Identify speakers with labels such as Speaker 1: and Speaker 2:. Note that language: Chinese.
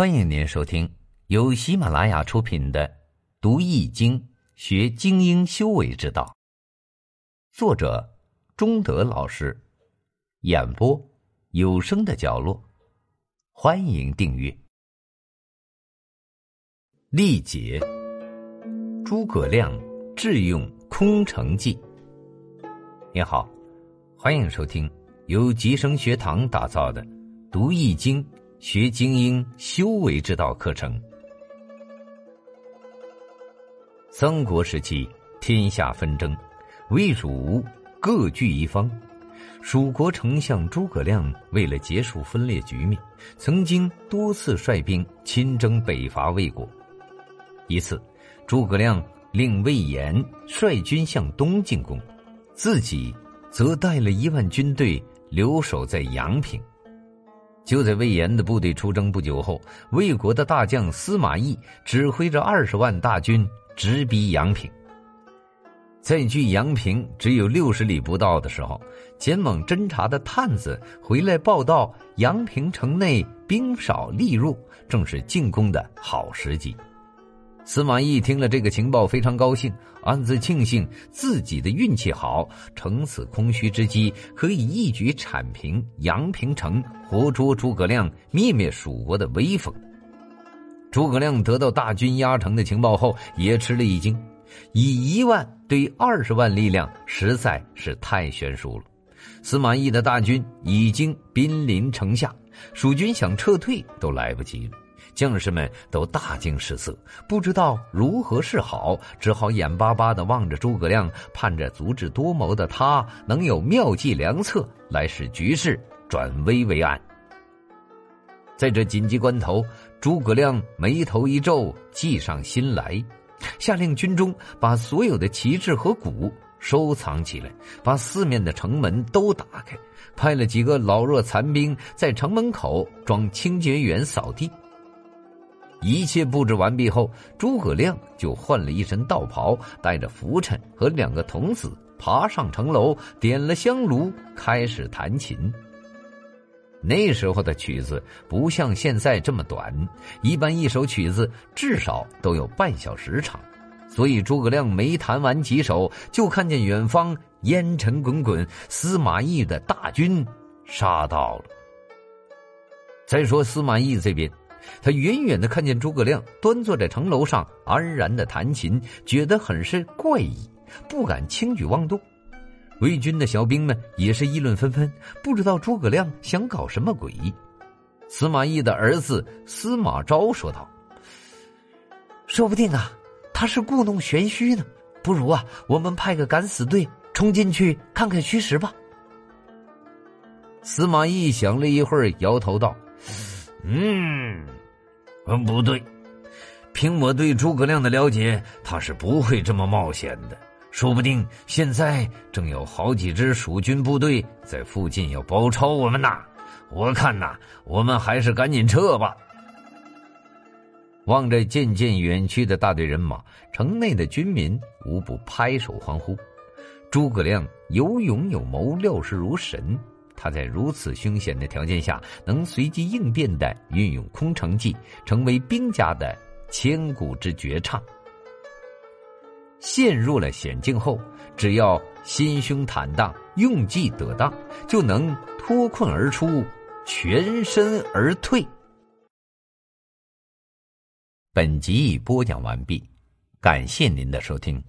Speaker 1: 欢迎您收听由喜马拉雅出品的《读易经学精英修为之道》，作者中德老师，演播有声的角落。欢迎订阅。历劫，诸葛亮智用空城计。你好，欢迎收听由吉生学堂打造的《读易经》。学精英修为之道课程。三国时期，天下纷争，魏蜀吴各据一方。蜀国丞相诸葛亮为了结束分裂局面，曾经多次率兵亲征北伐魏国。一次，诸葛亮令魏延率军向东进攻，自己则带了一万军队留守在阳平。就在魏延的部队出征不久后，魏国的大将司马懿指挥着二十万大军直逼阳平。在距阳平只有六十里不到的时候，前往侦查的探子回来报道，阳平城内兵少力弱，正是进攻的好时机。司马懿听了这个情报，非常高兴，暗自庆幸自己的运气好，乘此空虚之机，可以一举铲平阳平城，活捉诸葛亮，灭灭蜀国的威风。诸葛亮得到大军压城的情报后，也吃了一惊，以一万对二十万力量，实在是太悬殊了。司马懿的大军已经兵临城下，蜀军想撤退都来不及了。将士们都大惊失色，不知道如何是好，只好眼巴巴的望着诸葛亮，盼着足智多谋的他能有妙计良策来使局势转危为安。在这紧急关头，诸葛亮眉头一皱，计上心来，下令军中把所有的旗帜和鼓收藏起来，把四面的城门都打开，派了几个老弱残兵在城门口装清洁员扫地。一切布置完毕后，诸葛亮就换了一身道袍，带着拂尘和两个童子爬上城楼，点了香炉，开始弹琴。那时候的曲子不像现在这么短，一般一首曲子至少都有半小时长，所以诸葛亮没弹完几首，就看见远方烟尘滚滚，司马懿的大军杀到了。再说司马懿这边。他远远的看见诸葛亮端坐在城楼上安然的弹琴，觉得很是怪异，不敢轻举妄动。魏军的小兵们也是议论纷纷，不知道诸葛亮想搞什么鬼。司马懿的儿子司马昭说道：“
Speaker 2: 说不定啊，他是故弄玄虚呢。不如啊，我们派个敢死队冲进去看看虚实吧。”
Speaker 1: 司马懿想了一会儿，摇头道。嗯，嗯，不对。凭我对诸葛亮的了解，他是不会这么冒险的。说不定现在正有好几支蜀军部队在附近要包抄我们呢。我看呐，我们还是赶紧撤吧。望着渐渐远去的大队人马，城内的军民无不拍手欢呼。诸葛亮有勇有谋，料事如神。他在如此凶险的条件下，能随机应变的运用空城计，成为兵家的千古之绝唱。陷入了险境后，只要心胸坦荡，用计得当，就能脱困而出，全身而退。本集已播讲完毕，感谢您的收听。